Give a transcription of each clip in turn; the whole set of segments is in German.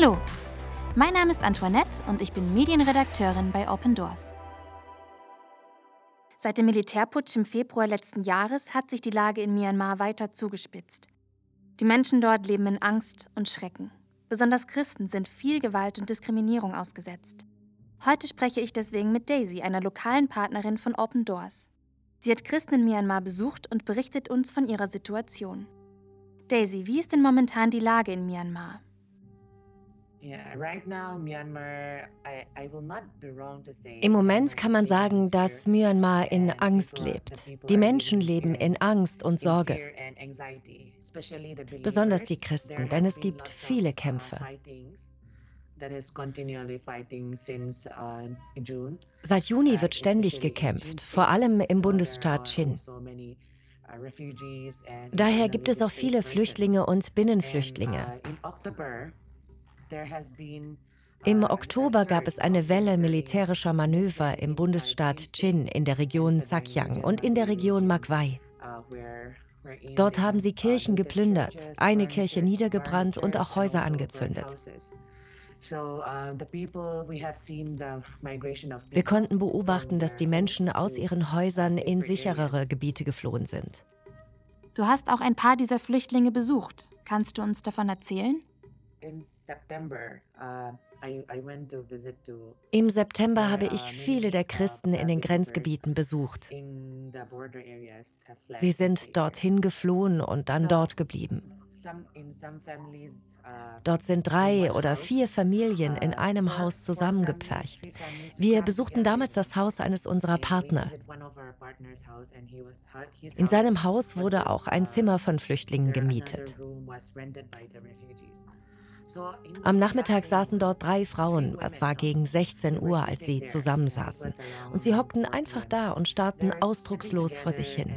Hallo, mein Name ist Antoinette und ich bin Medienredakteurin bei Open Doors. Seit dem Militärputsch im Februar letzten Jahres hat sich die Lage in Myanmar weiter zugespitzt. Die Menschen dort leben in Angst und Schrecken. Besonders Christen sind viel Gewalt und Diskriminierung ausgesetzt. Heute spreche ich deswegen mit Daisy, einer lokalen Partnerin von Open Doors. Sie hat Christen in Myanmar besucht und berichtet uns von ihrer Situation. Daisy, wie ist denn momentan die Lage in Myanmar? Im Moment kann man sagen, dass Myanmar in Angst lebt. Die Menschen leben in Angst und Sorge. Besonders die Christen, denn es gibt viele Kämpfe. Seit Juni wird ständig gekämpft, vor allem im Bundesstaat Chin. Daher gibt es auch viele Flüchtlinge und Binnenflüchtlinge. Im Oktober gab es eine Welle militärischer Manöver im Bundesstaat Chin in der Region Sakyang und in der Region Magwai. Dort haben sie Kirchen geplündert, eine Kirche niedergebrannt und auch Häuser angezündet. Wir konnten beobachten, dass die Menschen aus ihren Häusern in sicherere Gebiete geflohen sind. Du hast auch ein paar dieser Flüchtlinge besucht. Kannst du uns davon erzählen? Uh, Im September habe ich viele der Christen in den Grenzgebieten besucht. Sie sind dorthin geflohen und dann dort geblieben. Uh, dort sind drei oder vier Familien in einem Haus zusammengepfercht. Wir besuchten damals das Haus eines unserer Partner. In seinem Haus wurde auch ein Zimmer von Flüchtlingen gemietet. Am Nachmittag saßen dort drei Frauen. Es war gegen 16 Uhr, als sie zusammensaßen. Und sie hockten einfach da und starrten ausdruckslos vor sich hin.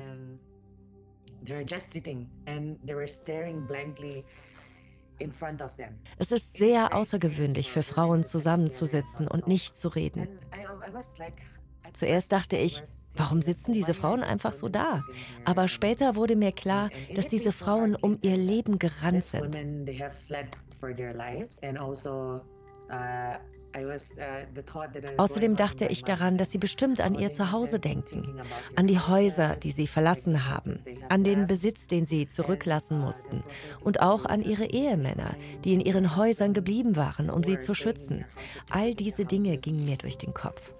Es ist sehr außergewöhnlich für Frauen zusammenzusitzen und nicht zu reden. Zuerst dachte ich, Warum sitzen diese Frauen einfach so da? Aber später wurde mir klar, dass diese Frauen um ihr Leben gerannt sind. Uh, uh, Außerdem dachte ich daran, dass sie bestimmt an ihr Zuhause denken, an die Häuser, die sie verlassen haben, an den Besitz, den sie zurücklassen mussten und auch an ihre Ehemänner, die in ihren Häusern geblieben waren, um sie zu schützen. All diese Dinge gingen mir durch den Kopf.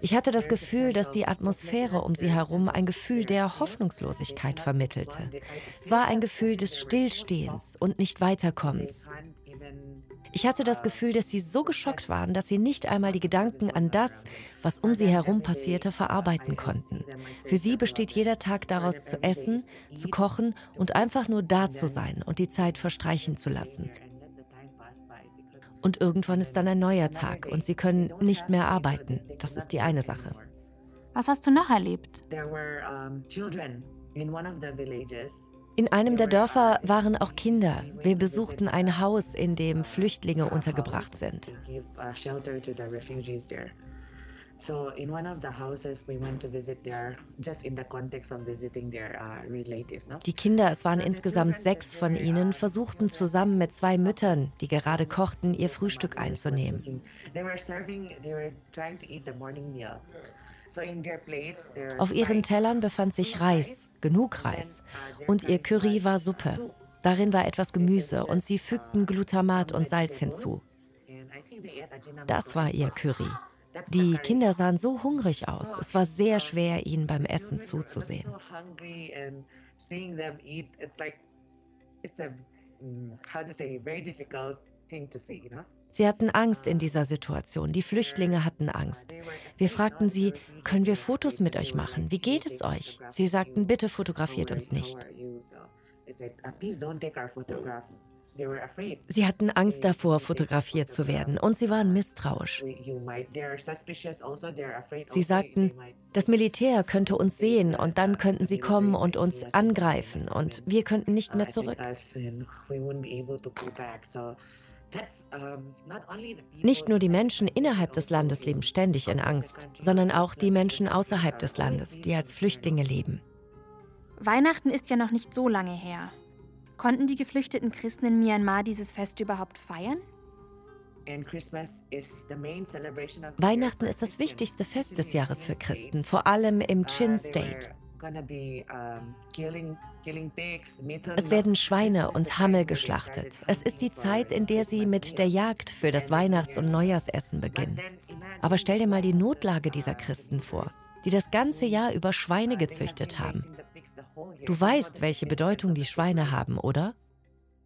Ich hatte das Gefühl, dass die Atmosphäre um sie herum ein Gefühl der Hoffnungslosigkeit vermittelte. Es war ein Gefühl des Stillstehens und nicht Weiterkommens. Ich hatte das Gefühl, dass sie so geschockt waren, dass sie nicht einmal die Gedanken an das, was um sie herum passierte, verarbeiten konnten. Für sie besteht jeder Tag daraus zu essen, zu kochen und einfach nur da zu sein und die Zeit verstreichen zu lassen. Und irgendwann ist dann ein neuer Tag und sie können nicht mehr arbeiten. Das ist die eine Sache. Was hast du noch erlebt? In einem der Dörfer waren auch Kinder. Wir besuchten ein Haus, in dem Flüchtlinge untergebracht sind. So in one of the houses we went to visit there just in the context of visiting their uh, relatives. No? Die Kinder, es waren insgesamt sechs von ihnen, versuchten zusammen mit zwei Müttern, die gerade kochten, ihr Frühstück einzunehmen. Auf ihren Tellern befand sich Reis, genug Reis, und ihr Curry war Suppe. Darin war etwas Gemüse und sie fügten Glutamat und Salz hinzu. Das war ihr Curry. Die Kinder sahen so hungrig aus. Es war sehr schwer, ihnen beim Essen zuzusehen. Sie hatten Angst in dieser Situation. Die Flüchtlinge hatten Angst. Wir fragten sie, können wir Fotos mit euch machen? Wie geht es euch? Sie sagten, bitte fotografiert uns nicht. Sie hatten Angst davor, fotografiert zu werden und sie waren misstrauisch. Also sie sagten, das Militär könnte uns sehen und dann könnten sie kommen und uns angreifen und wir könnten nicht mehr zurück. Nicht nur die Menschen innerhalb des Landes leben ständig in Angst, sondern auch die Menschen außerhalb des Landes, die als Flüchtlinge leben. Weihnachten ist ja noch nicht so lange her. Konnten die geflüchteten Christen in Myanmar dieses Fest überhaupt feiern? Weihnachten ist das wichtigste Fest des Jahres für Christen, vor allem im Chin State. Es werden Schweine und Hammel geschlachtet. Es ist die Zeit, in der sie mit der Jagd für das Weihnachts- und Neujahrsessen beginnen. Aber stell dir mal die Notlage dieser Christen vor, die das ganze Jahr über Schweine gezüchtet haben. Du weißt, welche Bedeutung die Schweine haben, oder?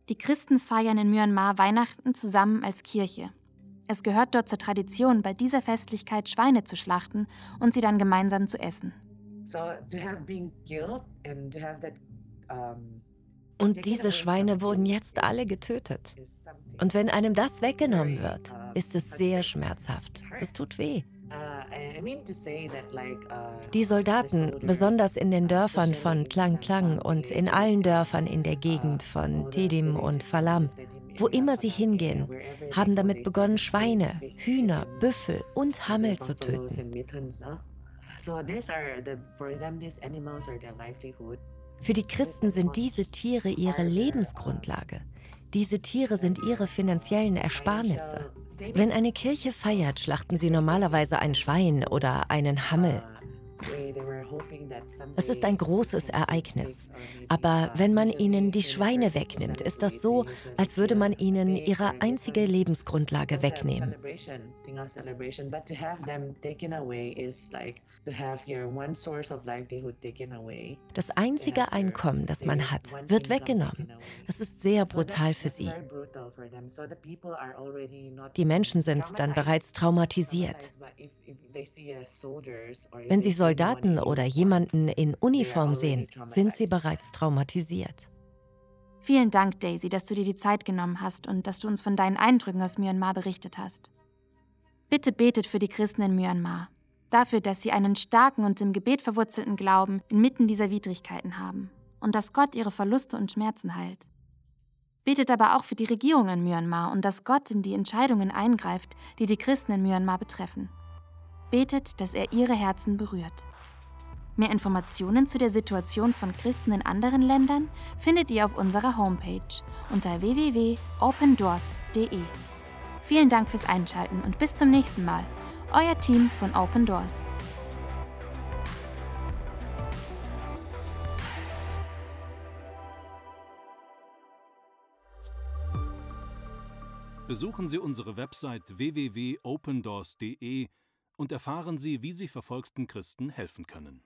Die Christen feiern in Myanmar Weihnachten zusammen als Kirche. Es gehört dort zur Tradition, bei dieser Festlichkeit Schweine zu schlachten und sie dann gemeinsam zu essen. Und diese Schweine wurden jetzt alle getötet. Und wenn einem das weggenommen wird, uh, ist es sehr schmerzhaft. Es tut weh. Uh, uh, Die Soldaten, besonders in den Dörfern von Klang Klang und in allen Dörfern in der Gegend von Tedim und Falam, wo immer sie hingehen, haben damit begonnen, Schweine, Hühner, Büffel und Hammel zu töten. Für die Christen sind diese Tiere ihre Lebensgrundlage. Diese Tiere sind ihre finanziellen Ersparnisse. Wenn eine Kirche feiert, schlachten sie normalerweise ein Schwein oder einen Hammel. Es ist ein großes Ereignis. Aber wenn man ihnen die Schweine wegnimmt, ist das so, als würde man ihnen ihre einzige Lebensgrundlage wegnehmen. Das einzige Einkommen, das man hat, wird weggenommen. Das ist sehr brutal für sie. Die Menschen sind dann bereits traumatisiert. Wenn sie Soldaten oder jemanden in Uniform sehen, sind sie bereits traumatisiert. Vielen Dank, Daisy, dass du dir die Zeit genommen hast und dass du uns von deinen Eindrücken aus Myanmar berichtet hast. Bitte betet für die Christen in Myanmar, dafür, dass sie einen starken und im Gebet verwurzelten Glauben inmitten dieser Widrigkeiten haben und dass Gott ihre Verluste und Schmerzen heilt. Betet aber auch für die Regierung in Myanmar und dass Gott in die Entscheidungen eingreift, die die Christen in Myanmar betreffen. Betet, dass er ihre Herzen berührt. Mehr Informationen zu der Situation von Christen in anderen Ländern findet ihr auf unserer Homepage unter www.opendoors.de. Vielen Dank fürs Einschalten und bis zum nächsten Mal. Euer Team von Open Doors. Besuchen Sie unsere Website www.opendoors.de und erfahren Sie, wie Sie verfolgten Christen helfen können.